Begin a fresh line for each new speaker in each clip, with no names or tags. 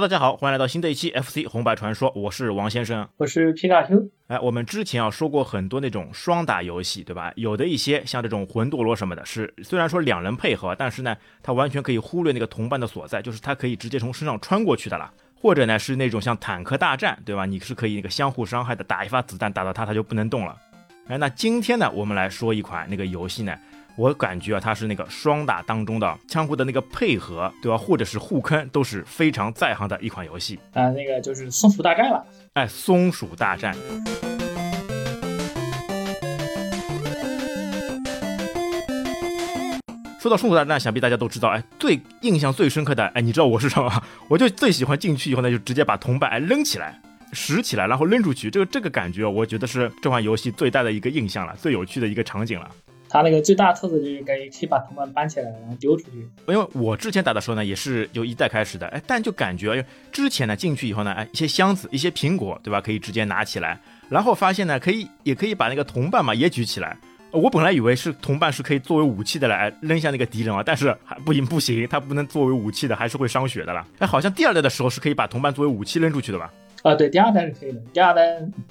Hello，大家好，欢迎来到新的一期 FC 红白传说，我是王先生，
我是皮卡丘。
哎，我们之前啊说过很多那种双打游戏，对吧？有的一些像这种魂斗罗什么的，是虽然说两人配合，但是呢，它完全可以忽略那个同伴的所在，就是它可以直接从身上穿过去的啦。或者呢是那种像坦克大战，对吧？你是可以那个相互伤害的，打一发子弹打到它，它就不能动了。哎，那今天呢，我们来说一款那个游戏呢。我感觉啊，它是那个双打当中的相互的那个配合，对吧？或者是互坑，都是非常在行的一款游戏
啊。那个就是松鼠大战了，
哎，松鼠大战。说到松鼠大战，想必大家都知道，哎，最印象最深刻的，哎，你知道我是什么吗？我就最喜欢进去以后呢，就直接把同伴哎扔起来，拾起来，然后扔出去。这个这个感觉，我觉得是这款游戏最大的一个印象了，最有趣的一个场景了。
它那个最大特色就是可以可以把同伴搬起来，然后丢出去。
因为我之前打的时候呢，也是由一代开始的，哎，但就感觉，之前呢进去以后呢，哎，一些箱子、一些苹果，对吧？可以直接拿起来，然后发现呢，可以也可以把那个同伴嘛也举起来。我本来以为是同伴是可以作为武器的来扔下那个敌人啊，但是还不行不行，它不能作为武器的，还是会伤血的啦。哎，好像第二代的时候是可以把同伴作为武器扔出去的吧？
啊，对，第二代是可以的。第二代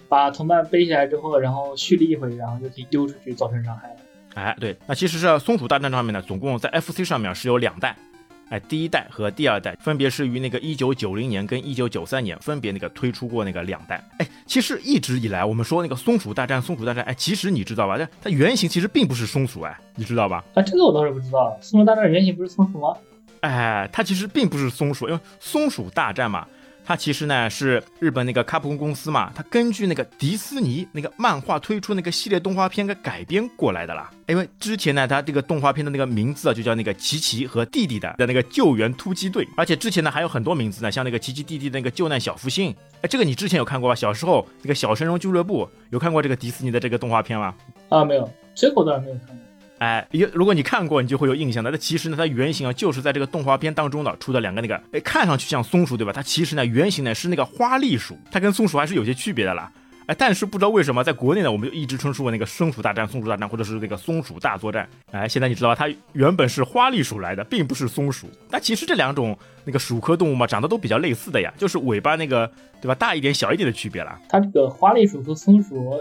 把同伴背起来之后，然后蓄力一回，然后就可以丢出去造成伤害了。
哎，对，那其实是松鼠大战上面呢，总共在 FC 上面是有两代，哎，第一代和第二代分别是于那个一九九零年跟一九九三年分别那个推出过那个两代。哎，其实一直以来我们说那个松鼠大战，松鼠大战，哎，其实你知道吧？它它原型其实并不是松鼠，哎，你知道吧？
啊，这个我倒是不知道，松鼠大战原型不是松鼠吗？
哎，它其实并不是松鼠，因为松鼠大战嘛。它其实呢是日本那个卡普空公司嘛，它根据那个迪士尼那个漫画推出那个系列动画片给改编过来的啦。因为之前呢，它这个动画片的那个名字啊，就叫那个奇奇和弟弟的的那个救援突击队，而且之前呢还有很多名字呢，像那个奇奇弟弟那个救难小福星，哎，这个你之前有看过吧？小时候那个小神龙俱乐部有看过这个迪士尼的这个动画片吗？
啊，没有，这个我倒是没有看过。
哎，一如果你看过，你就会有印象的。那其实呢，它原型啊，就是在这个动画片当中呢出的两个那个，哎，看上去像松鼠，对吧？它其实呢，原型呢是那个花栗鼠，它跟松鼠还是有些区别的啦。哎，但是不知道为什么，在国内呢，我们就一直称呼为那个松鼠大战、松鼠大战，或者是那个松鼠大作战。哎，现在你知道？它原本是花栗鼠来的，并不是松鼠。那其实这两种那个鼠科动物嘛，长得都比较类似的呀，就是尾巴那个，对吧？大一点、小一点的区别啦。
它这个花栗鼠和松鼠。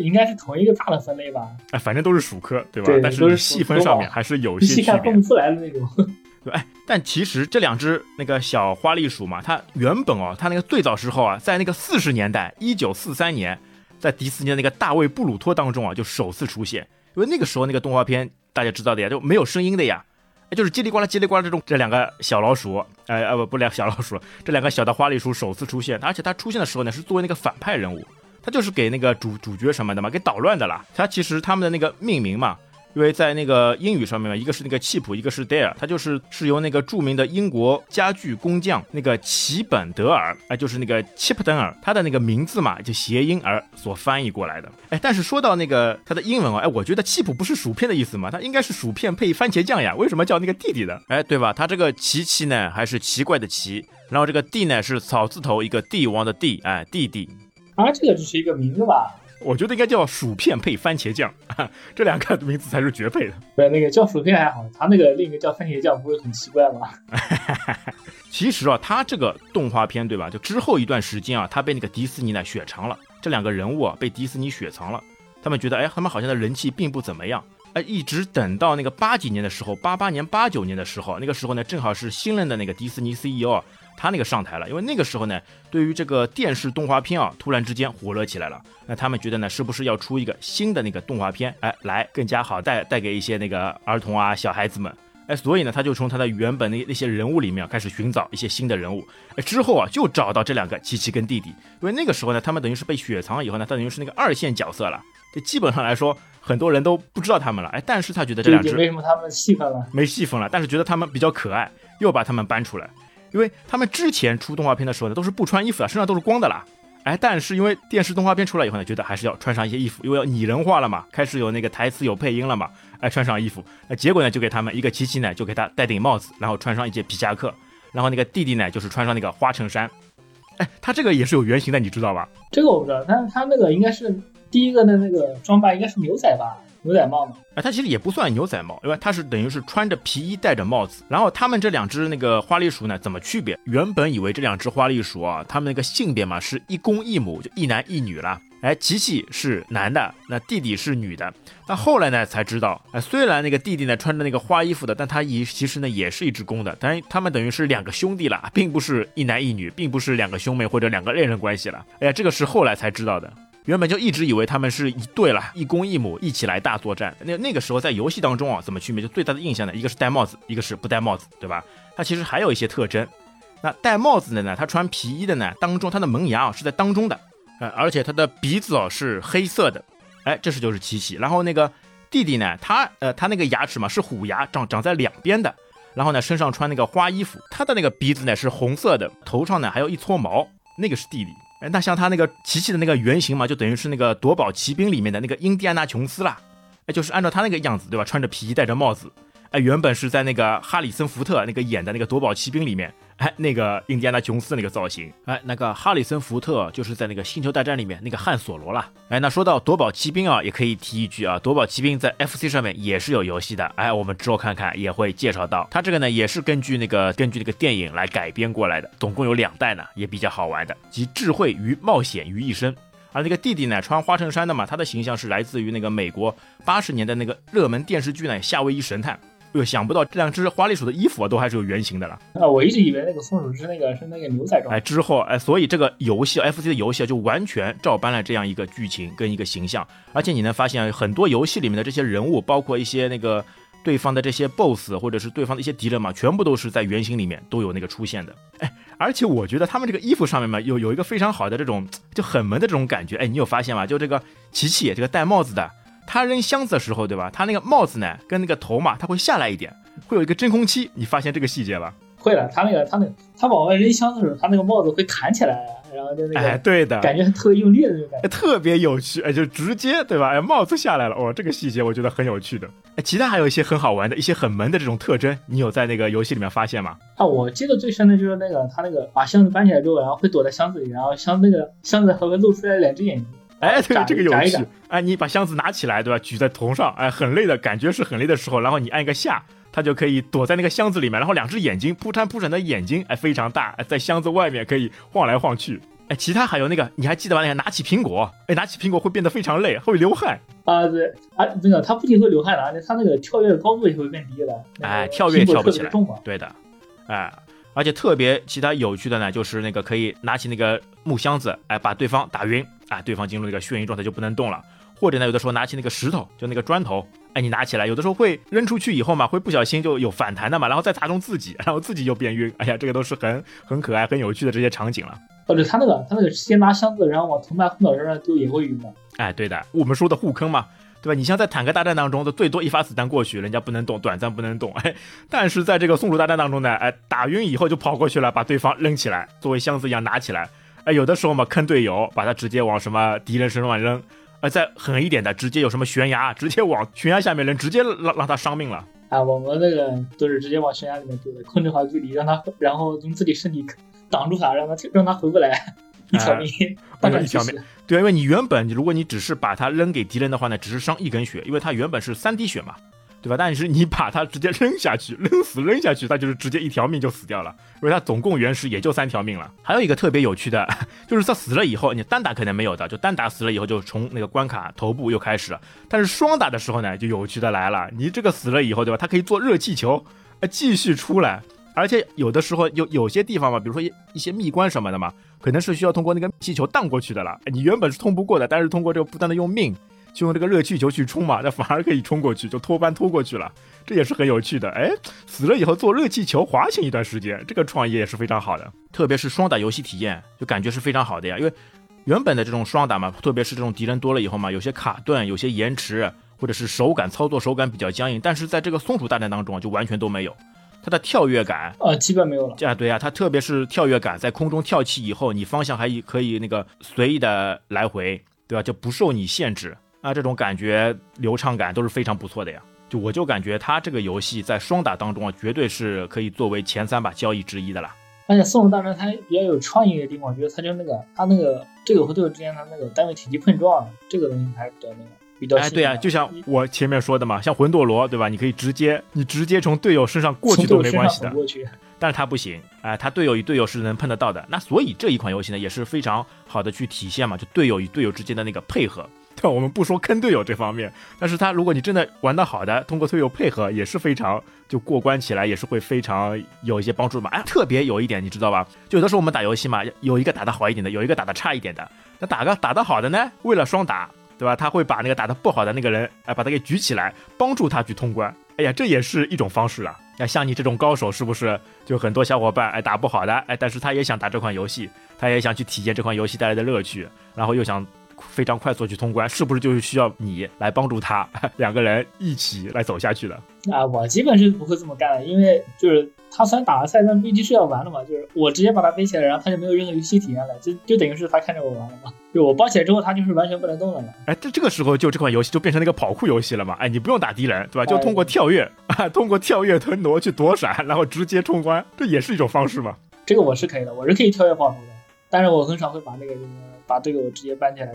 应该是同一个大的分类吧？
哎，反正都是鼠科，对吧？但是细分上面还是有些区别。细
看分不出来的那种。
对，哎，但其实这两只那个小花栗鼠嘛，它原本哦，它那个最早时候啊，在那个四十年代，一九四三年，在迪士尼的那个大卫布鲁托当中啊，就首次出现。因为那个时候那个动画片大家知道的呀，就没有声音的呀，哎，就是叽里呱啦叽里呱啦这种这两个小老鼠，哎呃不不两小老鼠，这两个小的花栗鼠首次出现，而且它出现的时候呢，是作为那个反派人物。他就是给那个主主角什么的嘛，给捣乱的啦。他其实他们的那个命名嘛，因为在那个英语上面嘛，一个是那个契普，一个是 Dare，他就是是由那个著名的英国家具工匠那个齐本德尔，哎，就是那个齐普登尔，他的那个名字嘛，就谐音而所翻译过来的。哎，但是说到那个他的英文啊，哎，我觉得契普不是薯片的意思嘛，它应该是薯片配番茄酱呀，为什么叫那个弟弟的？哎，对吧？他这个奇奇呢，还是奇怪的奇，然后这个帝呢是草字头一个帝王的帝，哎，弟弟。
啊，这个只是一个名字吧？
我觉得应该叫薯片配番茄酱，这两个名字才是绝配的。
对，那个叫薯片还好，他那个另一个叫番茄酱，不会很奇怪吗？
其实啊，他这个动画片对吧？就之后一段时间啊，他被那个迪士尼呢雪藏了。这两个人物啊，被迪士尼雪藏了。他们觉得，哎，他们好像的人气并不怎么样。哎，一直等到那个八几年的时候，八八年、八九年的时候，那个时候呢，正好是新任的那个迪士尼 CEO。他那个上台了，因为那个时候呢，对于这个电视动画片啊，突然之间火热起来了。那他们觉得呢，是不是要出一个新的那个动画片，哎，来更加好带带给一些那个儿童啊、小孩子们，哎，所以呢，他就从他的原本那那些人物里面开始寻找一些新的人物。哎，之后啊，就找到这两个琪琪跟弟弟，因为那个时候呢，他们等于是被雪藏了以后呢，他等于是那个二线角色了。这基本上来说，很多人都不知道他们了。哎，但是他觉得这两只
为什么他们戏份了？
没戏份了，但是觉得他们比较可爱，又把他们搬出来。因为他们之前出动画片的时候呢，都是不穿衣服的，身上都是光的啦。哎，但是因为电视动画片出来以后呢，觉得还是要穿上一些衣服，因为要拟人化了嘛，开始有那个台词有配音了嘛。哎，穿上衣服，那结果呢，就给他们一个琪琪呢，就给他戴顶帽子，然后穿上一件皮夹克，然后那个弟弟呢，就是穿上那个花衬衫。哎，他这个也是有原型的，你知道吧？
这个我不知道，但是他那个应该是第一个的那个装扮应该是牛仔吧？牛仔帽吗？
哎，它其实也不算牛仔帽，因为它是等于是穿着皮衣戴着帽子。然后他们这两只那个花栗鼠呢，怎么区别？原本以为这两只花栗鼠啊，它们那个性别嘛是一公一母，就一男一女了。哎，琪琪是男的，那弟弟是女的。那后来呢才知道，哎，虽然那个弟弟呢穿着那个花衣服的，但他也其实呢也是一只公的。当然，他们等于是两个兄弟了，并不是一男一女，并不是两个兄妹或者两个恋人关系了。哎呀，这个是后来才知道的。原本就一直以为他们是一对了，一公一母一起来大作战。那那个时候在游戏当中啊，怎么区别？就最大的印象呢，一个是戴帽子，一个是不戴帽子，对吧？它其实还有一些特征。那戴帽子的呢，他穿皮衣的呢，当中他的门牙啊是在当中的。呃，而且他的鼻子哦是黑色的，哎，这是就是七喜。然后那个弟弟呢，他呃他那个牙齿嘛是虎牙，长长在两边的。然后呢身上穿那个花衣服，他的那个鼻子呢是红色的，头上呢还有一撮毛，那个是弟弟。哎，那像他那个琪琪的那个原型嘛，就等于是那个夺宝奇兵里面的那个印第安纳琼斯啦，哎，就是按照他那个样子，对吧？穿着皮衣，戴着帽子。哎，原本是在那个哈里森福特那个演的那个夺宝奇兵里面，哎，那个印第安纳琼斯那个造型，哎，那个哈里森福特就是在那个星球大战里面那个汉索罗啦。哎，那说到夺宝奇兵啊，也可以提一句啊，夺宝奇兵在 FC 上面也是有游戏的，哎，我们之后看看也会介绍到，它这个呢也是根据那个根据那个电影来改编过来的，总共有两代呢，也比较好玩的，集智慧与冒险于一身。而那个弟弟呢，穿花衬衫的嘛，他的形象是来自于那个美国八十年代那个热门电视剧呢《夏威夷神探》。哟，想不到这两只花栗鼠的衣服啊，都还是有原型的了。
啊，我一直以为那个松鼠是那个是那个牛仔装。
哎，之后哎，所以这个游戏 FC 的游戏啊，就完全照搬了这样一个剧情跟一个形象。而且你能发现很多游戏里面的这些人物，包括一些那个对方的这些 BOSS 或者是对方的一些敌人嘛，全部都是在原型里面都有那个出现的。哎，而且我觉得他们这个衣服上面嘛，有有一个非常好的这种就很萌的这种感觉。哎，你有发现吗？就这个琪琪这个戴帽子的。他扔箱子的时候，对吧？他那个帽子呢，跟那个头嘛，他会下来一点，会有一个真空期。你发现这个细节吧？
会的，他那个他那他往外扔箱子的时候，他那个帽子会弹起来，然后就那个，
哎，对的，
感觉特别用力的那种感觉，
特别有趣，哎，就直接对吧？哎，帽子下来了，哦，这个细节我觉得很有趣的。哎，其他还有一些很好玩的一些很萌的这种特征，你有在那个游戏里面发现吗？
啊，我记得最深的就是那个他那个把箱子搬起来之后，然后会躲在箱子里，然后箱那个箱子还会露出来两只眼睛。
哎，对，这个有趣。哎，你把箱子拿起来，对吧？举在头上，哎，很累的感觉是很累的时候，然后你按一个下，它就可以躲在那个箱子里面，然后两只眼睛扑闪扑闪的眼睛，哎，非常大，在箱子外面可以晃来晃去。哎，其他还有那个，你还记得吧？那个拿起苹果，哎，拿起苹果会变得非常累，会流汗。
啊，对，啊，那个它不仅会流汗了，而且它那个跳跃的高度也会变低的。
哎，跳跃跳不起来。对的，哎。而且特别其他有趣的呢，就是那个可以拿起那个木箱子，哎，把对方打晕，啊，对方进入那个眩晕状态就不能动了。或者呢，有的时候拿起那个石头，就那个砖头，哎，你拿起来，有的时候会扔出去以后嘛，会不小心就有反弹的嘛，然后再砸中自己，然后自己就变晕。哎呀，这个都是很很可爱、很有趣的这些场景了。
或者他那个他那个先拿箱子，然后往同伴后脑勺上丢也会晕的。
哎，对的，我们说的互坑嘛。对吧？你像在坦克大战当中，的最多一发子弹过去，人家不能动，短暂不能动。哎，但是在这个松鼠大战当中呢，哎，打晕以后就跑过去了，把对方扔起来，作为箱子一样拿起来。哎，有的时候嘛，坑队友，把他直接往什么敌人身上扔。哎，再狠一点的，直接有什么悬崖，直接往悬崖下面扔，直接让让他伤命了。
啊，我们那个都是直接往悬崖里面丢的，控制好距离，让他，然后用自己身体挡住他，让他让他回不来。一条命，大概一条命。
对，因为你原本如果你只是把它扔给敌人的话呢，只是伤一根血，因为它原本是三滴血嘛，对吧？但是你把它直接扔下去，扔死扔下去，它就是直接一条命就死掉了，因为它总共原石也就三条命了。还有一个特别有趣的，就是它死了以后，你单打可能没有的，就单打死了以后就从那个关卡头部又开始了。但是双打的时候呢，就有趣的来了，你这个死了以后，对吧？它可以做热气球，呃，继续出来。而且有的时候有有些地方嘛，比如说一一些密关什么的嘛，可能是需要通过那个气球荡过去的了。你原本是通不过的，但是通过这个不断的用命，就用这个热气球去冲嘛，那反而可以冲过去，就拖班拖过去了。这也是很有趣的。哎，死了以后做热气球滑行一段时间，这个创意也是非常好的。特别是双打游戏体验，就感觉是非常好的呀。因为原本的这种双打嘛，特别是这种敌人多了以后嘛，有些卡顿，有些延迟，或者是手感操作手感比较僵硬。但是在这个松鼠大战当中啊，就完全都没有。它的跳跃感
啊，基本没有了。
这样，对呀，它特别是跳跃感，在空中跳起以后，你方向还可以那个随意的来回，对吧？就不受你限制啊，这种感觉流畅感都是非常不错的呀。就我就感觉它这个游戏在双打当中啊，绝对是可以作为前三把交易之一的啦。
而且《松鼠大战》它比较有创意的地方，我觉得它就那个它那个队友和队友之间的那个单位体积碰撞，这个东西还是比较那个。比较。
哎，对啊，就像我前面说的嘛，像魂斗罗，对吧？你可以直接，你直接从队友身上过去都没关系的。但是他不行，哎，他队友与队友是能碰得到的。那所以这一款游戏呢，也是非常好的去体现嘛，就队友与队友之间的那个配合。对，我们不说坑队友这方面，但是他如果你真的玩得好的，通过队友配合也是非常就过关起来也是会非常有一些帮助嘛。哎，特别有一点你知道吧？就有的时候我们打游戏嘛，有一个打得好一点的，有一个打得差一点的。那打个打得好的呢，为了双打，对吧？他会把那个打得不好的那个人，哎，把他给举起来，帮助他去通关。哎呀，这也是一种方式啊。那像你这种高手，是不是就很多小伙伴哎打不好的哎，但是他也想打这款游戏，他也想去体验这款游戏带来的乐趣，然后又想。非常快速去通关，是不是就是需要你来帮助他，两个人一起来走下去的？
啊，我基本是不会这么干的，因为就是他虽然打了赛，但毕竟是要玩的嘛。就是我直接把他背起来，然后他就没有任何游戏体验了，就就等于是他看着我玩了嘛。就我抱起来之后，他就是完全不能动了嘛。
哎，这这个时候就这款游戏就变成那个跑酷游戏了嘛。哎，你不用打敌人，对吧？就通过跳跃啊，通过跳跃腾挪去躲闪，然后直接冲关，这也是一种方式嘛。
这个我是可以的，我是可以跳跃跑图的，但是我很少会把那个。把这个我直接搬进来，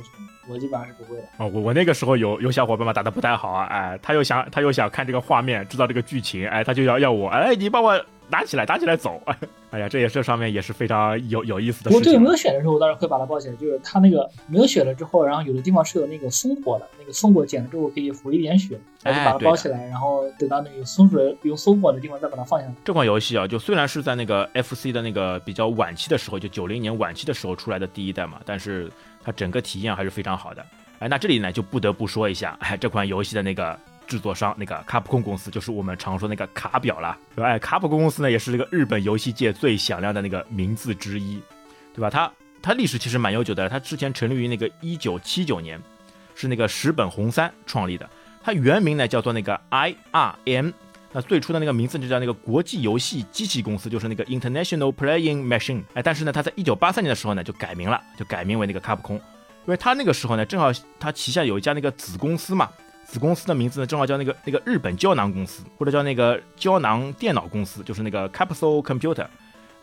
我基本上是不会的。哦，
我我那个时候有有小伙伴嘛打的不太好啊，哎，他又想他又想看这个画面，知道这个剧情，哎，他就要要我，哎，你帮我。打起来，拿起来走！哎呀，这也是上面也是非常有有意思的。
我队友没有血的时候，我当然会把它抱起来。就是它那个没有血了之后，然后有的地方是有那个松果的，那个松果捡了之后可以浮一点血，然后就把它包起来，然后等到那个松鼠有松果的地方再把它放下来。
这款游戏啊，就虽然是在那个 FC 的那个比较晚期的时候，就九零年晚期的时候出来的第一代嘛，但是它整个体验还是非常好的。哎，那这里呢就不得不说一下，哎，这款游戏的那个。制作商那个卡普空公司就是我们常说那个卡表了，对吧？哎，卡普空公司呢也是这个日本游戏界最响亮的那个名字之一，对吧？它它历史其实蛮悠久的，它之前成立于那个一九七九年，是那个石本弘三创立的。它原名呢叫做那个 IRM，那最初的那个名字就叫那个国际游戏机器公司，就是那个 International Playing Machine。哎，但是呢，它在一九八三年的时候呢就改名了，就改名为那个卡普空，因为它那个时候呢正好它旗下有一家那个子公司嘛。子公司的名字呢，正好叫那个那个日本胶囊公司，或者叫那个胶囊电脑公司，就是那个 Capsule Computer。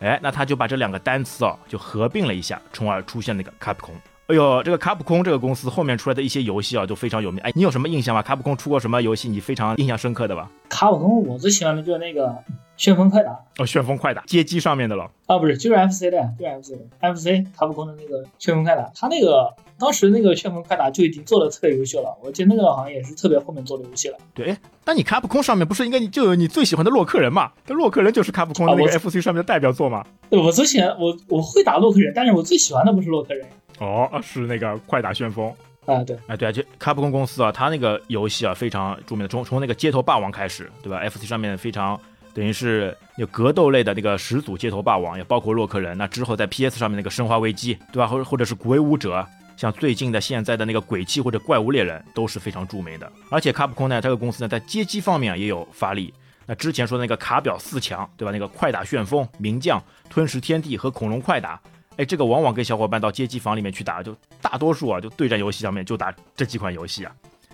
哎，那他就把这两个单词啊，就合并了一下，从而出现那个 Capcom。哎呦，这个卡普空这个公司后面出来的一些游戏啊，都非常有名。哎，你有什么印象吗？卡普空出过什么游戏你非常印象深刻的吧？
卡普空我最喜欢的就是那个旋风快打。
哦，旋风快打，街机上面的了。
啊，不是，就是 FC 的，就是 FC，FC 卡普空的那个旋风快打，他那个。当时那个旋风快打就已经做的特别优秀了，我记得那个好像也是特别后面做的游戏了。
对，那你卡普空上面不是应该就有你最喜欢的洛克人嘛？那洛克人就是卡普空那个 FC 上面的代表作嘛？
对，我最喜欢我我会打洛克人，但是我最喜欢的不是洛克人。
哦，是那个快打旋风
啊？对，
哎对啊，就卡普空公司啊，它那个游戏啊非常著名的，从从那个街头霸王开始，对吧？FC 上面非常等于是有格斗类的那个始祖街头霸王，也包括洛克人。那之后在 PS 上面那个生化危机，对吧？或者或者是鬼武者。像最近的现在的那个鬼泣或者怪物猎人都是非常著名的，而且卡普空呢这个公司呢在街机方面也有发力。那之前说的那个卡表四强，对吧？那个快打旋风、名将、吞食天地和恐龙快打，哎，这个往往跟小伙伴到街机房里面去打，就大多数啊就对战游戏上面就打这几款游戏啊。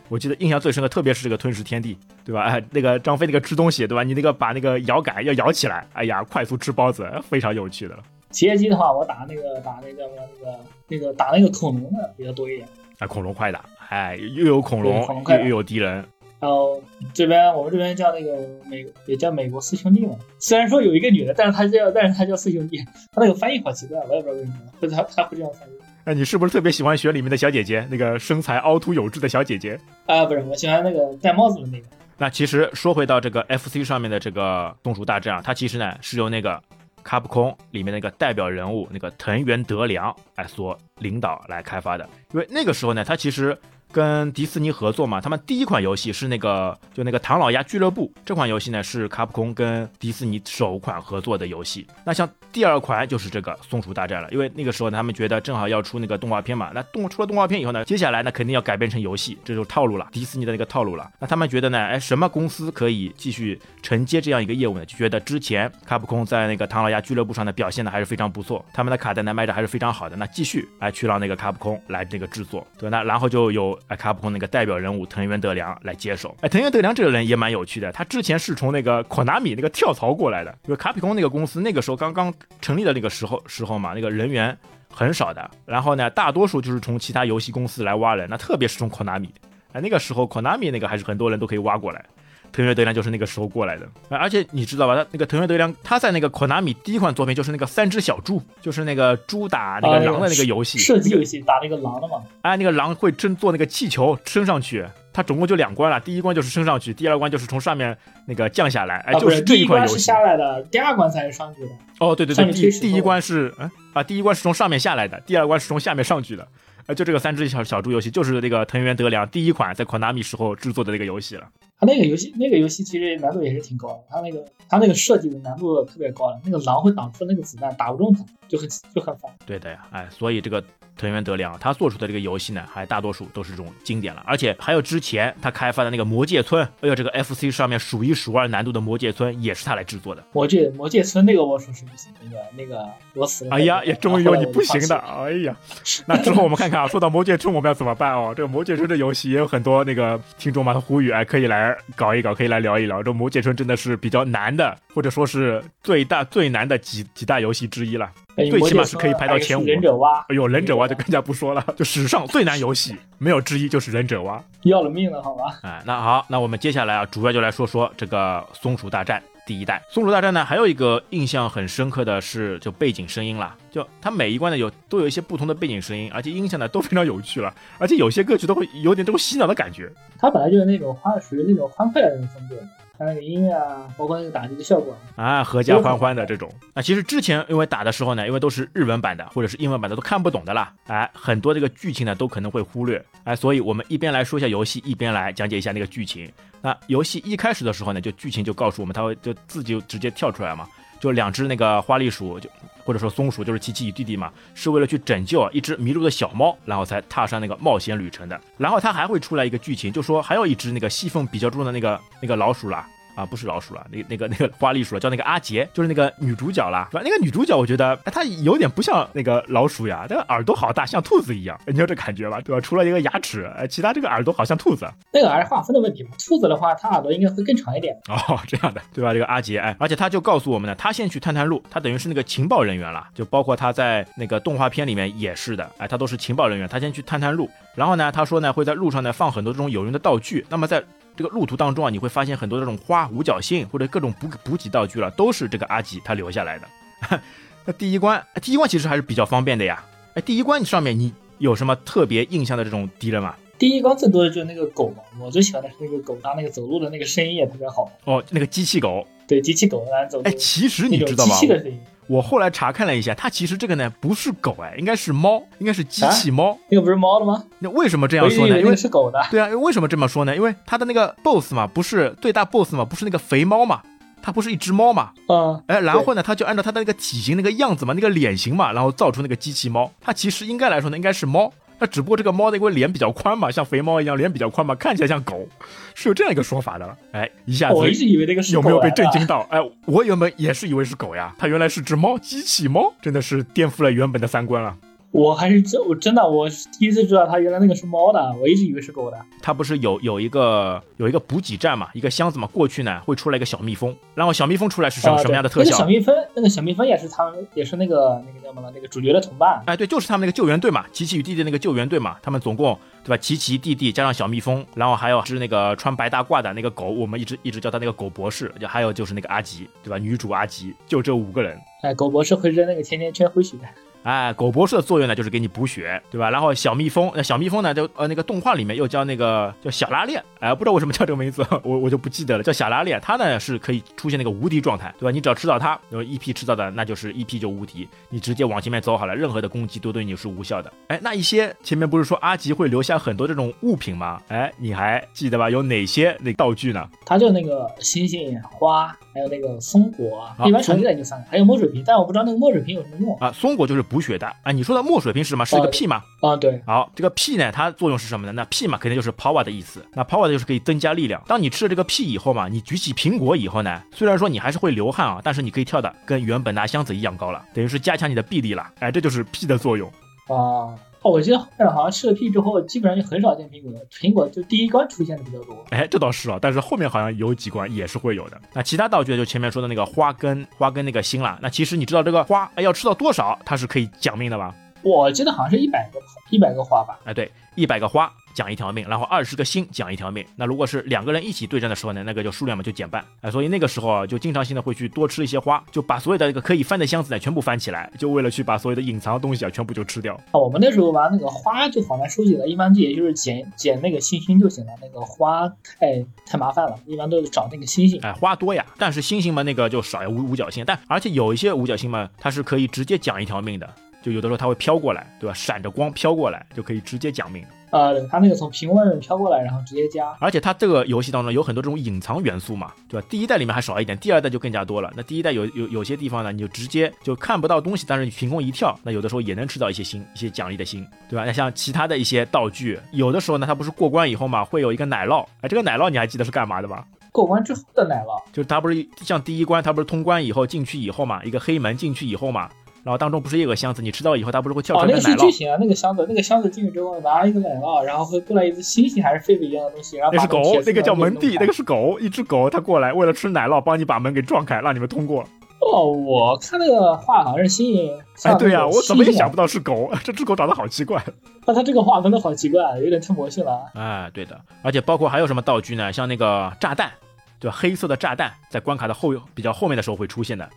我记得印象最深的，特别是这个吞噬天地，对吧？哎，那个张飞那个吃东西，对吧？你那个把那个摇杆要摇起来，哎呀，快速吃包子，非常有趣的。
街机的话，我打那个打那个那个那个打那个恐龙的比较多一点。
啊，恐龙快打，哎，又有恐龙，又有敌人。
然后这边我们这边叫那个美，也叫美国四兄弟嘛。虽然说有一个女的，但是她叫，但是她叫四兄弟。她那个翻译好奇怪，我也不知道为什么，或者她她会这样翻译。
哎，你是不是特别喜欢学里面的小姐姐，那个身材凹凸有致的小姐姐？
啊，不是，我喜欢那个戴帽子的那个。
那其实说回到这个 FC 上面的这个动鼠大战啊，它其实呢是由那个。卡普空里面那个代表人物那个藤原德良哎所领导来开发的，因为那个时候呢，他其实。跟迪士尼合作嘛，他们第一款游戏是那个就那个唐老鸭俱乐部，这款游戏呢是卡普空跟迪士尼首款合作的游戏。那像第二款就是这个松鼠大战了，因为那个时候他们觉得正好要出那个动画片嘛，那动出了动画片以后呢，接下来呢肯定要改编成游戏，这就是套路了，迪士尼的那个套路了。那他们觉得呢，哎，什么公司可以继续承接这样一个业务呢？就觉得之前卡普空在那个唐老鸭俱乐部上的表现呢还是非常不错，他们的卡带呢卖的还是非常好的，那继续哎去让那个卡普空来这个制作，对，那然后就有。哎，卡普空那个代表人物藤原德良来接手。哎，藤原德良这个人也蛮有趣的，他之前是从那个考纳米那个跳槽过来的。因为卡普空那个公司那个时候刚刚成立的那个时候时候嘛，那个人员很少的。然后呢，大多数就是从其他游戏公司来挖人，那特别是从考纳米。哎，那个时候考纳米那个还是很多人都可以挖过来。藤原德良就是那个时候过来的，而且你知道吧？他那个藤原德良，他在那个 Konami 第一款作品就是那个三只小猪，就是那个猪打那个狼的那个游戏，
射击游戏打那个狼的嘛。
哎，那个狼会真做那个气球升上去，它总共就两关了，第一关就是升上去，第二关就是从上面那个降下来。哎，就是这
一
款游戏。
是下来的，第二关才是上去的。哦，
对对对，第第一关是嗯啊，第一关是从上面下来的，第二关是从下面上去的。哎，就这个三只小小猪游戏，就是那个藤原德良第一款在 Konami 时候制作的那个游戏了。
他那个游戏，那个游戏其实难度也是挺高的。他那个，他那个设计的难度特别高的。那个狼会挡出那个子弹，打不中他，就很就很烦。
对的呀，哎，所以这个。藤原德良他做出的这个游戏呢，还大多数都是这种经典了，而且还有之前他开发的那个魔界村，哎呦，这个 FC 上面数一数二难度的魔界村也是他来制作的。
魔界魔界村那个我说是不行，那个那个我死了。
哎呀，也终于有你不行的，哎呀，那之后我们看看啊，说到魔界村我们要怎么办哦？这个魔界村这游戏也有很多那个听众嘛，他呼吁哎，可以来搞一搞，可以来聊一聊。这魔界村真的是比较难的，或者说是最大最难的几几大游戏之一了。最起码是可以排到前五。
忍者蛙，
哎呦，忍者蛙就更加不说了，就史上最难游戏，没有之一，就是忍者蛙，
要了命了，好吧？
哎，那好，那我们接下来啊，主要就来说说这个松鼠大战第一代。松鼠大战呢，还有一个印象很深刻的是，就背景声音啦，就它每一关呢有都有一些不同的背景声音，而且音响呢都非常有趣了，而且有些歌曲都会有点这种洗脑的感觉。
它本来就是那种欢，属于那种欢快的那种风格。它那个音乐啊，包括那个打击的效果
啊，合家欢欢的这种。啊其实之前因为打的时候呢，因为都是日文版的或者是英文版的，都看不懂的啦。哎，很多这个剧情呢都可能会忽略。哎，所以我们一边来说一下游戏，一边来讲解一下那个剧情。那游戏一开始的时候呢，就剧情就告诉我们，它会就自己就直接跳出来嘛，就两只那个花栗鼠，就或者说松鼠，就是琪琪与弟弟嘛，是为了去拯救一只迷路的小猫，然后才踏上那个冒险旅程的。然后它还会出来一个剧情，就说还有一只那个戏份比较重的那个那个老鼠啦。啊，不是老鼠了，那那个那个花栗鼠了，叫那个阿杰，就是那个女主角啦？那个女主角，我觉得她有点不像那个老鼠呀，这个耳朵好大，像兔子一样，你有这感觉吧？对吧？除了一个牙齿，呃，其他这个耳朵好像兔子。
那个还是划分的问题嘛？兔子的话，它耳朵应该会更长一点。
哦，这样的，对吧？这个阿杰，哎，而且他就告诉我们呢，他先去探探路，他等于是那个情报人员了，就包括他在那个动画片里面也是的，哎，他都是情报人员，他先去探探路，然后呢，他说呢会在路上呢放很多这种有用的道具，那么在。这个路途当中啊，你会发现很多这种花、五角星或者各种补补给道具了，都是这个阿吉他留下来的。那第一关，第一关其实还是比较方便的呀。哎，第一关上面你有什么特别印象的这种敌人吗？
第一关最多的就是那个狗嘛，我最喜欢的是那个狗，它那个走路的那个声音也特别好。
哦，那个机器狗。
对，机器狗来走。
哎，其实你知道吗？
机器的声音。
我后来查看了一下，它其实这个呢不是狗哎，应该是猫，应该是机器猫。
那个不是猫的吗？
那为什么这样说呢？因为
是狗的。
对啊，为什么这么说呢？因为它的那个 boss 嘛，不是最大 boss 嘛，不是那个肥猫嘛，它不是一只猫嘛。
嗯。
哎，然后呢，它就按照它的那个体型、那个样子嘛、那个脸型嘛，然后造出那个机器猫。它其实应该来说呢，应该是猫。那只不过这个猫的因为脸比较宽嘛，像肥猫一样，脸比较宽嘛，看起来像狗，是有这样一个说法的。哎，一下子
我一直以为那个是
有没有被震惊到？哎，我原本也是以为是狗呀，它原来是只猫，机器猫，真的是颠覆了原本的三观了。
我还是真我真的我第一次知道它原来那个是猫的，我一直以为是狗的。
它不是有有一个有一个补给站嘛，一个箱子嘛，过去呢会出来一个小蜜蜂，然后小蜜蜂出来是什么什么样的特效？
那个小蜜蜂，那个小蜜蜂也是他们也是那个那个叫什么那个主角的同伴。
哎，对，就是他们那个救援队嘛，琪琪与弟弟那个救援队嘛，他们总共对吧？琪琪弟弟加上小蜜蜂，然后还有是那个穿白大褂的那个狗，我们一直一直叫他那个狗博士，就还有就是那个阿吉，对吧？女主阿吉，就这五个人。
哎，狗博士会扔那个甜甜圈回血。
哎，狗博士的作用呢，就是给你补血，对吧？然后小蜜蜂，那小蜜蜂呢，就呃那个动画里面又叫那个叫小拉链，哎，不知道为什么叫这个名字，我我就不记得了，叫小拉链。它呢是可以出现那个无敌状态，对吧？你只要吃到它，然后一批吃到的，那就是一批就无敌，你直接往前面走好了，任何的攻击都对你是无效的。哎，那一些前面不是说阿吉会留下很多这种物品吗？哎，你还记得吧？有哪些那道具呢？
它就那个星星花。还有那个松果，一般常见的就三个，还有墨水瓶，但我不知道那个墨水瓶有什么用
啊。松果就是补血的啊。你说的墨水瓶是什么？是一个 P 吗？
啊，对。
好，这个 P 呢，它作用是什么呢？那 P 嘛，肯定就是 power 的意思。那 power 就是可以增加力量。当你吃了这个 P 以后嘛，你举起苹果以后呢，虽然说你还是会流汗啊，但是你可以跳的跟原本拿箱子一样高了，等于是加强你的臂力了。哎，这就是 P 的作用
啊。哦，我记得后面好像吃了屁之后，基本上就很少见苹果了。苹果就第一关出现的比较多。
哎，这倒是啊，但是后面好像有几关也是会有的。那其他道具就前面说的那个花根，花根那个心了。那其实你知道这个花要吃到多少，它是可以奖命的吧？
我记得好像是一百个，一百个花吧。
哎，对，一百个花。奖一条命，然后二十个星讲一条命。那如果是两个人一起对战的时候呢，那个就数量嘛就减半哎，所以那个时候啊，就经常性的会去多吃一些花，就把所有的这个可以翻的箱子呢全部翻起来，就为了去把所有的隐藏的东西啊全部就吃掉。
啊，我们那时候玩那个花就好难收集了，一般就也就是捡捡那个星星就行了，那个花太太麻烦了，一般都是找那个星星。
哎，花多呀，但是星星嘛那个就少呀，五五角星，但而且有一些五角星嘛，它是可以直接讲一条命的。就有的时候它会飘过来，对吧？闪着光飘过来，就可以直接讲命。
呃，它那个从屏幕上飘过来，然后直接加。
而且它这个游戏当中有很多这种隐藏元素嘛，对吧？第一代里面还少一点，第二代就更加多了。那第一代有有有些地方呢，你就直接就看不到东西，但是你凭空一跳，那有的时候也能吃到一些星，一些奖励的星，对吧？那像其他的一些道具，有的时候呢，它不是过关以后嘛，会有一个奶酪，哎，这个奶酪你还记得是干嘛的吧？
过关之后的奶酪，
就是它不是像第一关，它不是通关以后进去以后嘛，一个黑门进去以后嘛。然后当中不是也有个箱子，你吃到以后，它不是会跳出来
奶酪？哦，那个是剧情啊，那个箱子，那个箱子进去之后拿一个奶酪，然后会过来一只猩猩还是狒狒一样的东西，然后
那是狗，
那
个叫门蒂，那个是狗，一只狗它过来为了吃奶酪，帮你把门给撞开，让你们通过。
哦，我看那个画好像是猩猩。
哎，对
呀，
我怎么也想不到是狗，这只狗长得好奇怪。
那它这个画真的好奇怪，有点太魔性了。
哎，对的，而且包括还有什么道具呢？像那个炸弹，对吧？黑色的炸弹在关卡的后比较后面的时候会出现的。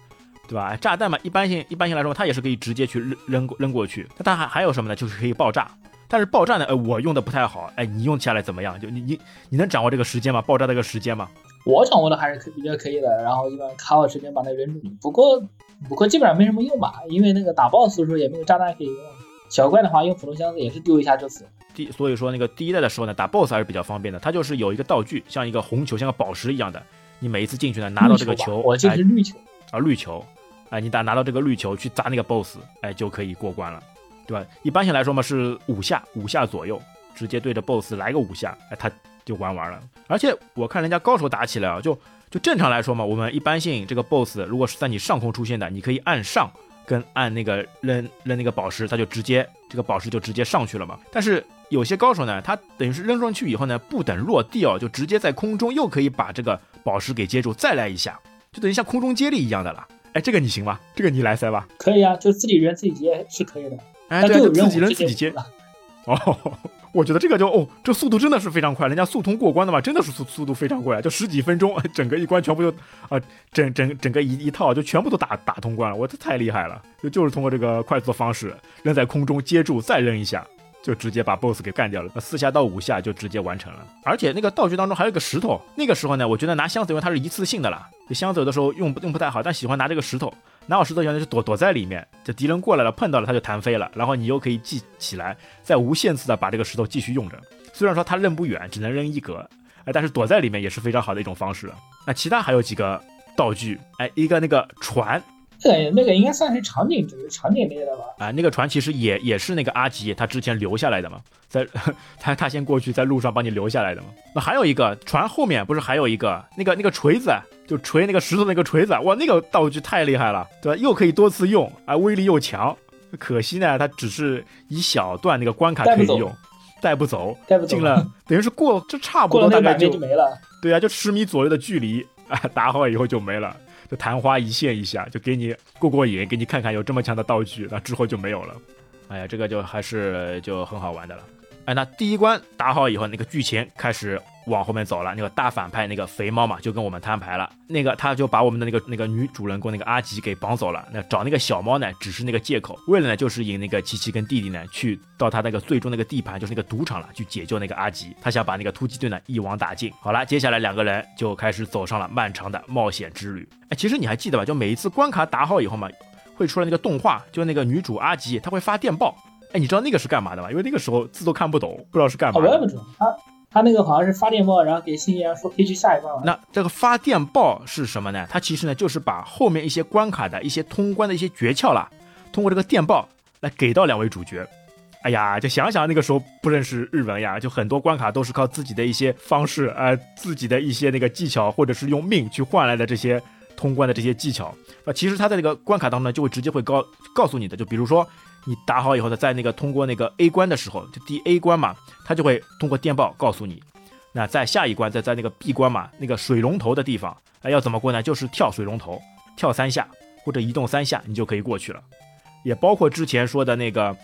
对吧？炸弹嘛，一般性一般性来说，它也是可以直接去扔扔扔过去。那它还还有什么呢？就是可以爆炸。但是爆炸呢，呃，我用的不太好。哎，你用起来怎么样？就你你你能掌握这个时间吗？爆炸这个时间吗？
我掌握的还是可比较可以的。然后一般卡好时间把它扔住。不过不过基本上没什么用吧，因为那个打 boss 的时候也没有炸弹可以用。小怪的话用普通箱子也是丢一下就死。
第所以说那个第一代的时候呢，打 boss 还是比较方便的。它就是有一个道具，像一个红球，像个宝石一样的。你每一次进去呢，拿到这个球，
我进是绿球
啊，绿球。哎，你打拿到这个绿球去砸那个 boss，哎，就可以过关了，对吧？一般性来说嘛，是五下，五下左右，直接对着 boss 来个五下，哎，他就玩完了。而且我看人家高手打起来啊，就就正常来说嘛，我们一般性这个 boss 如果是在你上空出现的，你可以按上跟按那个扔扔那个宝石，它就直接这个宝石就直接上去了嘛。但是有些高手呢，他等于是扔上去以后呢，不等落地哦，就直接在空中又可以把这个宝石给接住，再来一下，就等于像空中接力一样的了。哎，这个你行吧？这个你来塞吧。
可以啊，就自己人自己接是可以的。
哎，对，自己人自己接。哦，我觉得这个就哦，这速度真的是非常快，人家速通过关的嘛，真的是速速度非常快，就十几分钟，整个一关全部就啊，整整整个一一套就全部都打打通关了，我这太厉害了，就就是通过这个快速的方式扔在空中接住，再扔一下。就直接把 BOSS 给干掉了，四下到五下就直接完成了。而且那个道具当中还有个石头，那个时候呢，我觉得拿箱子，因为它是一次性的啦，这箱子有的时候用用不太好，但喜欢拿这个石头，拿好石头以后就躲躲在里面，这敌人过来了碰到了它就弹飞了，然后你又可以记起来，再无限次的把这个石头继续用着。虽然说它扔不远，只能扔一格，哎，但是躲在里面也是非常好的一种方式。那其他还有几个道具，哎，一个那个船。
对，那个应该算是场景、场景类的吧？
啊，那个船其实也也是那个阿吉他之前留下来的嘛，在 他他先过去，在路上帮你留下来的嘛。那还有一个船后面不是还有一个那个那个锤子，就锤那个石头那个锤子，哇，那个道具太厉害了，对吧？又可以多次用，啊，威力又强。可惜呢，它只是一小段那个关卡可以用，带不走，
带不走，
进了 等于是过，这差不多大概
就没了。
对啊，就十米左右的距离啊，打好以后就没了。就昙花一现一下，就给你过过瘾，给你看看有这么强的道具，那之后就没有了。哎呀，这个就还是就很好玩的了。哎，那第一关打好以后，那个剧情开始往后面走了。那个大反派那个肥猫嘛，就跟我们摊牌了。那个他就把我们的那个那个女主人公那个阿吉给绑走了。那找那个小猫呢，只是那个借口，为了呢就是引那个琪琪跟弟弟呢去到他那个最终那个地盘，就是那个赌场了，去解救那个阿吉。他想把那个突击队呢一网打尽。好了，接下来两个人就开始走上了漫长的冒险之旅。哎，其实你还记得吧？就每一次关卡打好以后嘛，会出来那个动画，就那个女主阿吉，她会发电报。哎，你知道那个是干嘛的吗？因为那个时候字都看不懂，不知道是干嘛。
我也不知道，他那个好像是发电报，然后给星爷说可以去下一关了。
那这个发电报是什么呢？它其实呢就是把后面一些关卡的一些通关的一些诀窍啦，通过这个电报来给到两位主角。哎呀，就想想那个时候不认识日文呀，就很多关卡都是靠自己的一些方式，呃，自己的一些那个技巧，或者是用命去换来的这些通关的这些技巧。那，其实他在这个关卡当中呢，就会直接会告告诉你的，就比如说。你打好以后呢，在那个通过那个 A 关的时候，就第 A 关嘛，他就会通过电报告诉你。那在下一关，在在那个 B 关嘛，那个水龙头的地方，哎，要怎么过呢？就是跳水龙头，跳三下或者移动三下，你就可以过去了。也包括之前说的那个，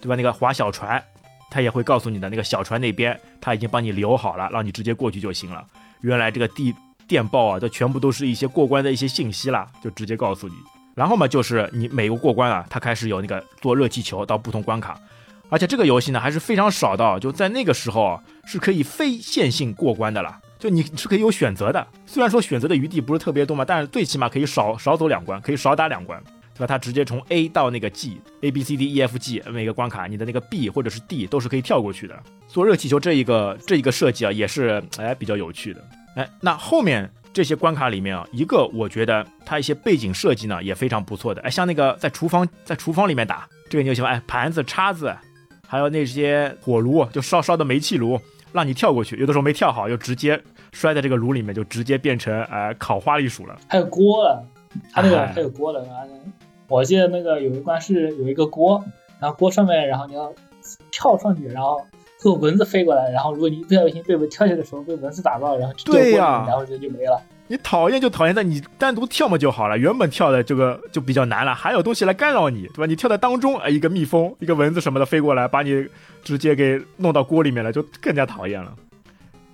对吧？那个划小船，他也会告诉你的那个小船那边他已经帮你留好了，让你直接过去就行了。原来这个地电报啊，这全部都是一些过关的一些信息啦，就直接告诉你。然后嘛，就是你每个过关啊，它开始有那个坐热气球到不同关卡，而且这个游戏呢还是非常少的，就在那个时候是可以非线性过关的了，就你是可以有选择的。虽然说选择的余地不是特别多嘛，但是最起码可以少少走两关，可以少打两关，对吧？它直接从 A 到那个 G，A B C D E F G 每个关卡，你的那个 B 或者是 D 都是可以跳过去的。坐热气球这一个这一个设计啊，也是哎比较有趣的。哎，那后面。这些关卡里面啊，一个我觉得它一些背景设计呢也非常不错的。哎，像那个在厨房在厨房里面打这个你就喜欢。哎，盘子、叉子，还有那些火炉，就烧烧的煤气炉，让你跳过去，有的时候没跳好，就直接摔在这个炉里面，就直接变成呃烤花栗鼠了。
还有锅了，它那个还有锅了。我记得那个有一关是有一个锅，然后锅上面，然后你要跳上去，然后。会有蚊子飞过来，然后如果你不小心被蚊跳下的时候被蚊子打到，然后
对呀，
然后人就没了。
你讨厌就讨厌在你单独跳嘛就好了，原本跳的这个就比较难了，还有东西来干扰你，对吧？你跳在当中，哎，一个蜜蜂、一个蚊子什么的飞过来，把你直接给弄到锅里面了，就更加讨厌了。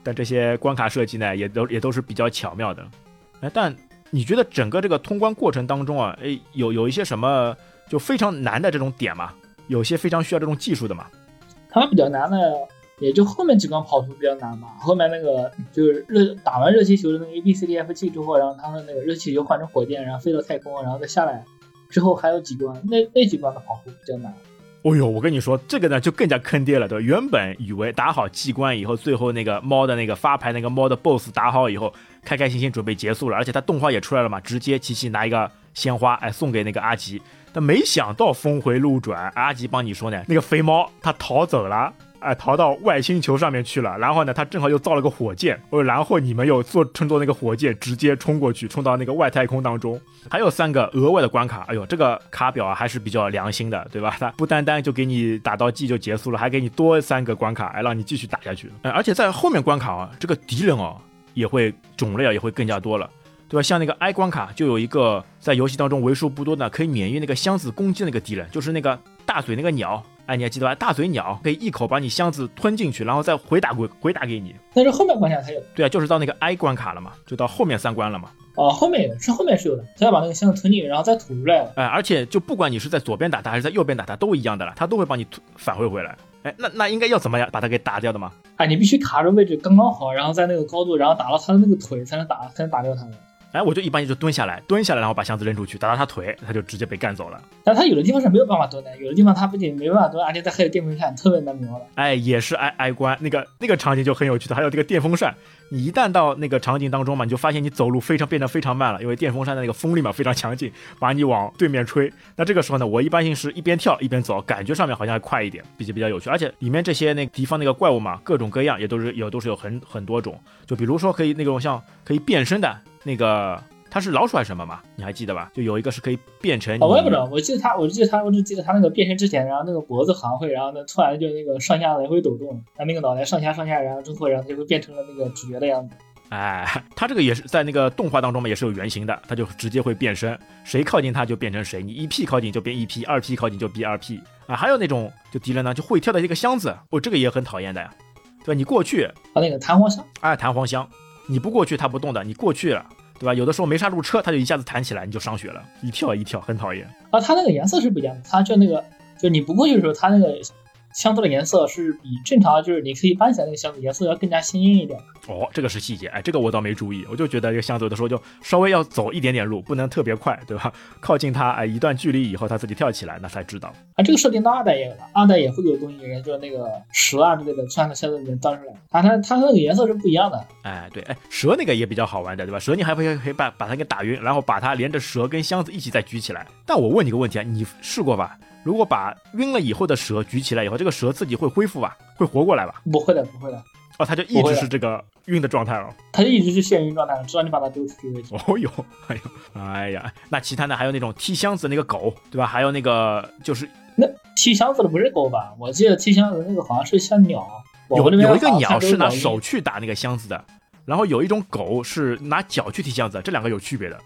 但这些关卡设计呢，也都也都是比较巧妙的。哎，但你觉得整个这个通关过程当中啊，哎，有有一些什么就非常难的这种点吗？有些非常需要这种技术的吗？
它比较难的，也就后面几关跑图比较难吧。后面那个就是热打完热气球的那个 A B C D F G 之后，然后他的那个热气球换成火箭，然后飞到太空，然后再下来之后还有几关，那那几关的跑图比较难。
哦呦，我跟你说，这个呢就更加坑爹了，对吧？原本以为打好机关以后，最后那个猫的那个发牌那个猫的 BOSS 打好以后，开开心心准备结束了，而且他动画也出来了嘛，直接琪琪拿一个鲜花哎送给那个阿吉。但没想到峰回路转，阿吉帮你说呢，那个肥猫它逃走了，哎，逃到外星球上面去了。然后呢，他正好又造了个火箭，哦，然后你们又坐乘坐那个火箭直接冲过去，冲到那个外太空当中。还有三个额外的关卡，哎呦，这个卡表啊还是比较良心的，对吧？它不单单就给你打到 G 就结束了，还给你多三个关卡，哎，让你继续打下去。哎，而且在后面关卡啊，这个敌人哦也会种类啊也会更加多了。对吧？像那个 I 关卡就有一个在游戏当中为数不多的可以免疫那个箱子攻击的那个敌人，就是那个大嘴那个鸟。哎，你还记得吧？大嘴鸟可以一口把你箱子吞进去，然后再回打回回打给你。
但是后面关卡才有。
对啊，就是到那个 I 关卡了嘛，就到后面三关了嘛。
哦，后面有，是后面是有的，他要把那个箱子吞进去，然后再吐出来。
哎，而且就不管你是在左边打他还是在右边打他，都一样的了，他都会帮你返回回来。哎，那那应该要怎么样把它给打掉的吗？
哎，你必须卡住位置刚刚好，然后在那个高度，然后打到他的那个腿才能打，才能打掉他的。
哎，我就一般就蹲下来，蹲下来，然后把箱子扔出去，打到他腿，他就直接被干走了。
但他有的地方是没有办法蹲的，有的地方他不仅没办法蹲，而且他还有电风扇，特别难瞄了。
哎，也是挨挨关，那个那个场景就很有趣的，还有这个电风扇，你一旦到那个场景当中嘛，你就发现你走路非常变得非常慢了，因为电风扇的那个风力嘛非常强劲，把你往对面吹。那这个时候呢，我一般性是一边跳一边走，感觉上面好像还快一点，比较比较有趣。而且里面这些那敌方那个怪物嘛，各种各样，也都是有都是有很很多种，就比如说可以那种像可以变身的那个。它是老鼠还是什么嘛？你还记得吧？就有一个是可以变成……
我也不知道，我记得它，我记得它，我只记得它那个变身之前，然后那个脖子好像会，然后呢突然就那个上下来回抖动，它那个脑袋上下上下，然后之后然后就会变成了那个主角的样子。
哎，它这个也是在那个动画当中嘛，也是有原型的，它就直接会变身，谁靠近它就变成谁，你一 P 靠近就变一 P，二 P 靠近就变二 P 啊。还有那种就敌人呢就会跳到一个箱子，哦，这个也很讨厌的呀，对吧？你过去
啊，那个弹簧箱，
哎，弹簧箱，你不过去它不动的，你过去了。对吧？有的时候没刹住车，它就一下子弹起来，你就上血了，一跳一跳，很讨厌。
啊，它那个颜色是不一样的，它就那个，就你不过去的时候，它那个。箱子的颜色是比正常，就是你可以搬起来那个箱子颜色要更加鲜艳一点。
哦，这个是细节，哎，这个我倒没注意，我就觉得这个箱子有的时候就稍微要走一点点路，不能特别快，对吧？靠近它，哎，一段距离以后它自己跳起来，那才知道。
啊，这个设定到二代也有了，二代也会有东西，就是那个蛇啊之类的，从箱子里面钻出来。啊，它它那个颜色是不一样的。
哎，对，哎，蛇那个也比较好玩的，对吧？蛇你还可以可以把把它给打晕，然后把它连着蛇跟箱子一起再举起来。但我问你个问题啊，你试过吧？如果把晕了以后的蛇举起来以后，这个蛇自己会恢复吧？会活过来吧？
不会的，不会的。
哦，它就一直是这个晕的状态了。
它就一直是眩晕状态，直到你把它丢出去为止。
哦呦，哎呦，哎呀，那其他的还有那种踢箱子那个狗，对吧？还有那个就是
那踢箱子的不是狗吧？我记得踢箱子那个好像是像鸟。
有有一个鸟是拿手去打那个箱子的，然后有一种狗是拿脚去踢箱子，这两个有区别的。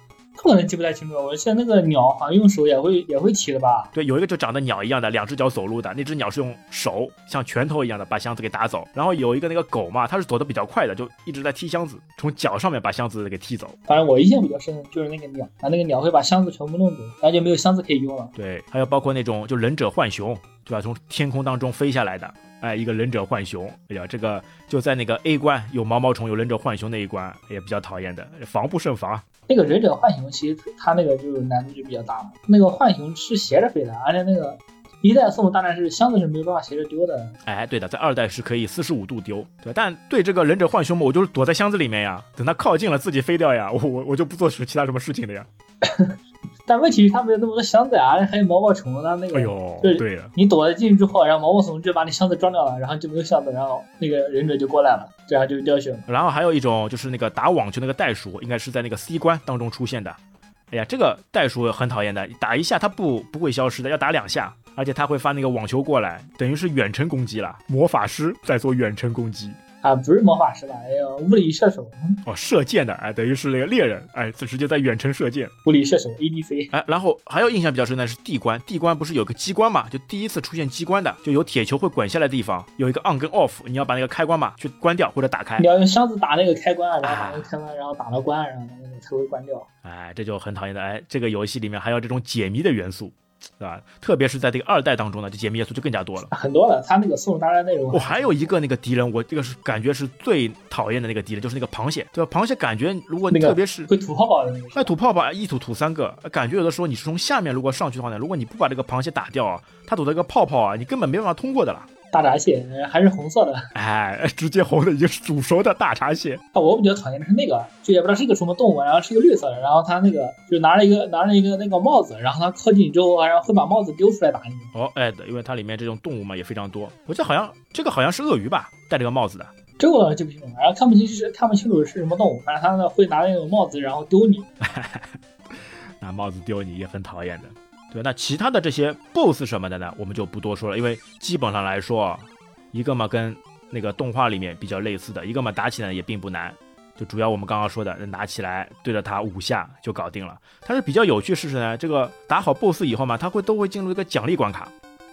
可能记不太清楚了。我记得那个鸟好像用手也会也会踢的吧？
对，有一个就长得鸟一样的，两只脚走路的，那只鸟是用手像拳头一样的把箱子给打走。然后有一个那个狗嘛，它是走的比较快的，就一直在踢箱子，从脚上面把箱子给踢走。
反正我印象比较深的就是那个鸟，啊，那个鸟会把箱子全部弄走，然后就没有箱子可以用了。
对，还有包括那种就忍者浣熊，对吧？从天空当中飞下来的。哎，一个忍者浣熊，哎呀，这个就在那个 A 关有毛毛虫、有忍者浣熊那一关也比较讨厌的，防不胜防。
那个忍者浣熊其实它那个就难度就比较大嘛。那个浣熊是斜着飞的，而且那个一代送的大战是箱子是没有办法斜着丢的。
哎，对的，在二代是可以四十五度丢，对。但对这个忍者浣熊嘛，我就是躲在箱子里面呀，等它靠近了自己飞掉呀，我我我就不做其他什么事情的呀。
但问题是，它没有那么多箱子啊，还有毛毛虫呢。那个，
哎呦，对了，
你躲了进去之后，然后毛毛虫就把你箱子装掉了，然后就没有箱子，然后那个忍者就过来了，这样就掉血了。
然后还有一种就是那个打网球那个袋鼠，应该是在那个 C 关当中出现的。哎呀，这个袋鼠很讨厌的，打一下它不不会消失的，要打两下，而且它会发那个网球过来，等于是远程攻击了。魔法师在做远程攻击。
啊，不是魔法师吧？哎呀，物理射手
哦，射箭的，哎，等于是那个猎人，哎，就直接在远程射箭。
物理射手 ADC，
哎，然后还有印象比较深的是地关，地关不是有个机关嘛？就第一次出现机关的，就有铁球会滚下来的地方，有一个 on 跟 off，你要把那个开关嘛去关掉或者打开。
你要用箱子打那个开关，然后把那个开关，然后打到关，然后那个才会关掉。
哎，这就很讨厌的，哎，这个游戏里面还有这种解谜的元素。对吧？特别是在这个二代当中呢，这解密元素就更加多了，
很多了。他那个送大战内容，
我还有一个那个敌人，我这个是感觉是最讨厌的那个敌人，就是那个螃蟹，对吧？螃蟹感觉如果你特别是
会吐泡泡的那个，
会吐泡泡，一吐吐三个，感觉有的时候你是从下面如果上去的话呢，如果你不把这个螃蟹打掉啊，它吐的一个泡泡啊，你根本没办法通过的了。
大闸蟹还是红色的，
哎，直接红的已经是煮熟的大闸蟹。
啊，我比较讨厌的是那个，就也不知道是一个什么动物，然后是一个绿色的，然后它那个就拿着一个拿着一个那个帽子，然后它靠近你之后，然后会把帽子丢出来打你。
哦，哎，因为它里面这种动物嘛也非常多。我记得好像这个好像是鳄鱼吧，戴这个帽子的。
这个我记不清楚，然后看不清是看不清楚是什么动物，反正它呢会拿那种帽子然后丢你，
拿帽子丢你也很讨厌的。对，那其他的这些 BOSS 什么的呢，我们就不多说了，因为基本上来说，一个嘛跟那个动画里面比较类似的，一个嘛打起来也并不难，就主要我们刚刚说的，拿起来对着它五下就搞定了。但是比较有趣是什么呢？这个打好 BOSS 以后嘛，它会都会进入一个奖励关卡，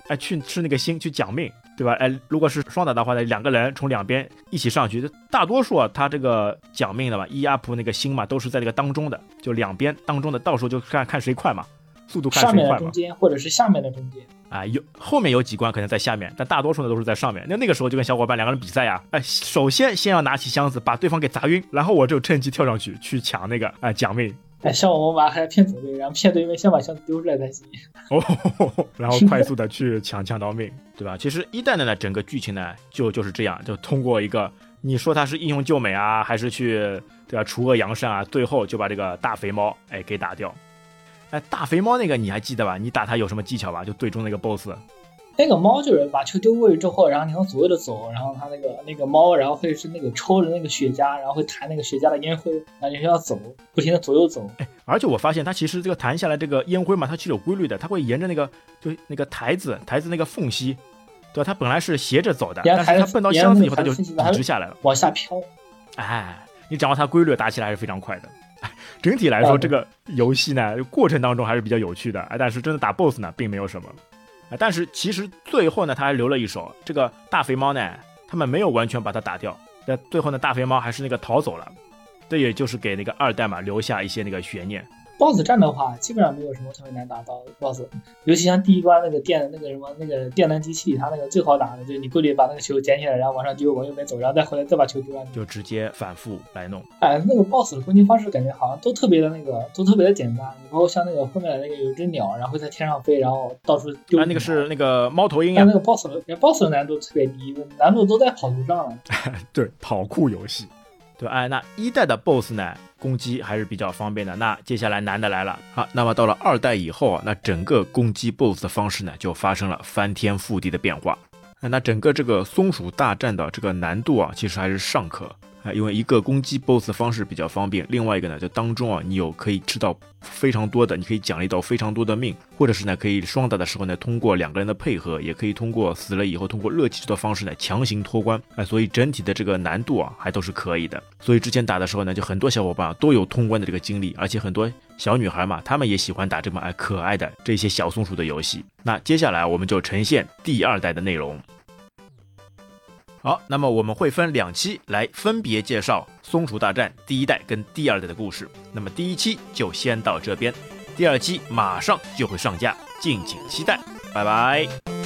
哎，去吃那个星去奖命，对吧？哎，如果是双打的话呢，两个人从两边一起上去，大多数啊，它这个奖命的嘛，一 up 那个星嘛，都是在这个当中的，就两边当中的，到时候就看看谁快嘛。速度看
上面的中间，或者是下面的中间
啊，有后面有几关可能在下面，但大多数呢都是在上面。那那个时候就跟小伙伴两个人比赛呀，哎，首先先要拿起箱子把对方给砸晕，然后我就趁机跳上去去抢那个哎奖命。
哎，像我们玩还要骗走位，然后骗对面先把箱子丢出来才行。
哦，然后快速的去抢抢到命，对吧？其实一代的呢整个剧情呢就就是这样，就通过一个你说他是英雄救美啊，还是去对吧除恶扬善啊，最后就把这个大肥猫哎给打掉。哎，大肥猫那个你还记得吧？你打它有什么技巧吧？就对中那个 boss，
那个猫就是把球丢过去之后，然后你往左右的走，然后它那个那个猫，然后会是那个抽着那个雪茄，然后会弹那个雪茄的烟灰，然后你要走，不停的左右走。
哎，而且我发现它其实这个弹下来这个烟灰嘛，它其实有规律的，它会沿着那个就那个台子台子那个缝隙，对吧？它本来是斜着走的，但是它蹦到箱子以后它就一直下来了，
往下飘。
哎，你掌握它规律，打起来还是非常快的。整体来说，这个游戏呢，过程当中还是比较有趣的。哎，但是真的打 BOSS 呢，并没有什么。啊，但是其实最后呢，他还留了一手。这个大肥猫呢，他们没有完全把它打掉。那最后呢，大肥猫还是那个逃走了。这也就是给那个二代嘛留下一些那个悬念。
BOSS 战的话，基本上没有什么特别难打到 BOSS，尤其像第一关那个电那个什么那个电能机器，它那个最好打的，就是你过去把那个球捡起来，然后往上丢，往右边走，然后再回来再把球丢上去，
就直接反复来弄。
哎，那个 BOSS 的攻击方式感觉好像都特别的那个，都特别的简单。你包括像那个后面的那个有只鸟，然后在天上飞，然后到处丢。
那个是那个猫头鹰呀。
那个 BOSS 的 BOSS 的难度特别低，难度都在跑图上了。
对，跑酷游戏。对，哎，那一代的 BOSS 呢，攻击还是比较方便的。那接下来难的来了，好，那么到了二代以后啊，那整个攻击 BOSS 的方式呢，就发生了翻天覆地的变化。那整个这个松鼠大战的这个难度啊，其实还是尚可。啊，因为一个攻击 BOSS 方式比较方便，另外一个呢，就当中啊，你有可以吃到非常多的，你可以奖励到非常多的命，或者是呢，可以双打的时候呢，通过两个人的配合，也可以通过死了以后通过热气球的方式呢强行脱关，哎，所以整体的这个难度啊，还都是可以的。所以之前打的时候呢，就很多小伙伴都有通关的这个经历，而且很多小女孩嘛，她们也喜欢打这么哎可爱的这些小松鼠的游戏。那接下来我们就呈现第二代的内容。好，那么我们会分两期来分别介绍《松鼠大战》第一代跟第二代的故事。那么第一期就先到这边，第二期马上就会上架，敬请期待，拜拜。